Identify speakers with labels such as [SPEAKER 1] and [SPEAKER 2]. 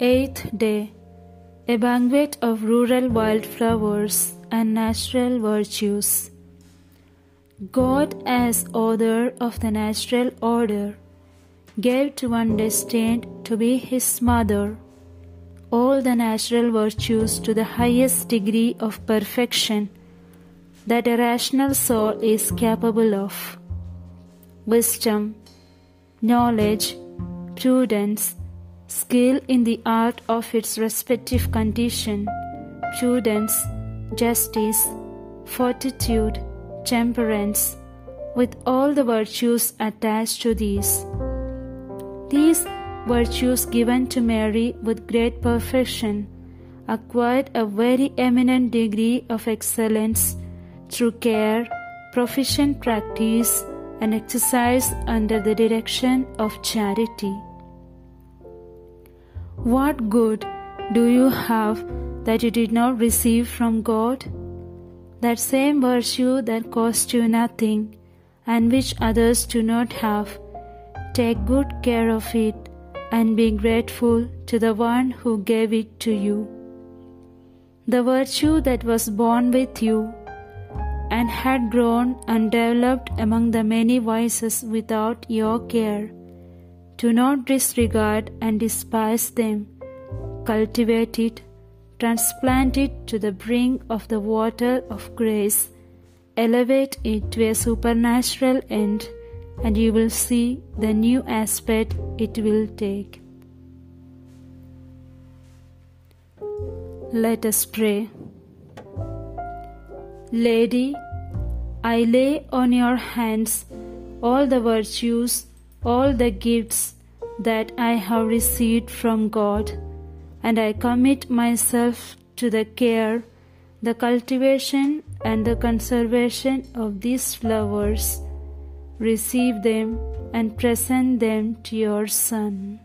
[SPEAKER 1] Eighth day A banquet of rural wildflowers and natural virtues. God, as author of the natural order, gave to one destined to be his mother all the natural virtues to the highest degree of perfection that a rational soul is capable of wisdom, knowledge, prudence, skill in the art of its respective condition, prudence, justice, fortitude, temperance, with all the virtues attached to these. These virtues given to Mary with great perfection acquired a very eminent degree of excellence through care, proficient practice, and exercise under the direction of charity. What good do you have that you did not receive from God? That same virtue that cost you nothing and which others do not have, take good care of it and be grateful to the one who gave it to you. The virtue that was born with you and had grown and developed among the many vices without your care do not disregard and despise them. Cultivate it, transplant it to the brink of the water of grace, elevate it to a supernatural end, and you will see the new aspect it will take. Let us pray. Lady, I lay on your hands all the virtues all the gifts that I have received from God, and I commit myself to the care, the cultivation, and the conservation of these flowers. Receive them and present them to your Son.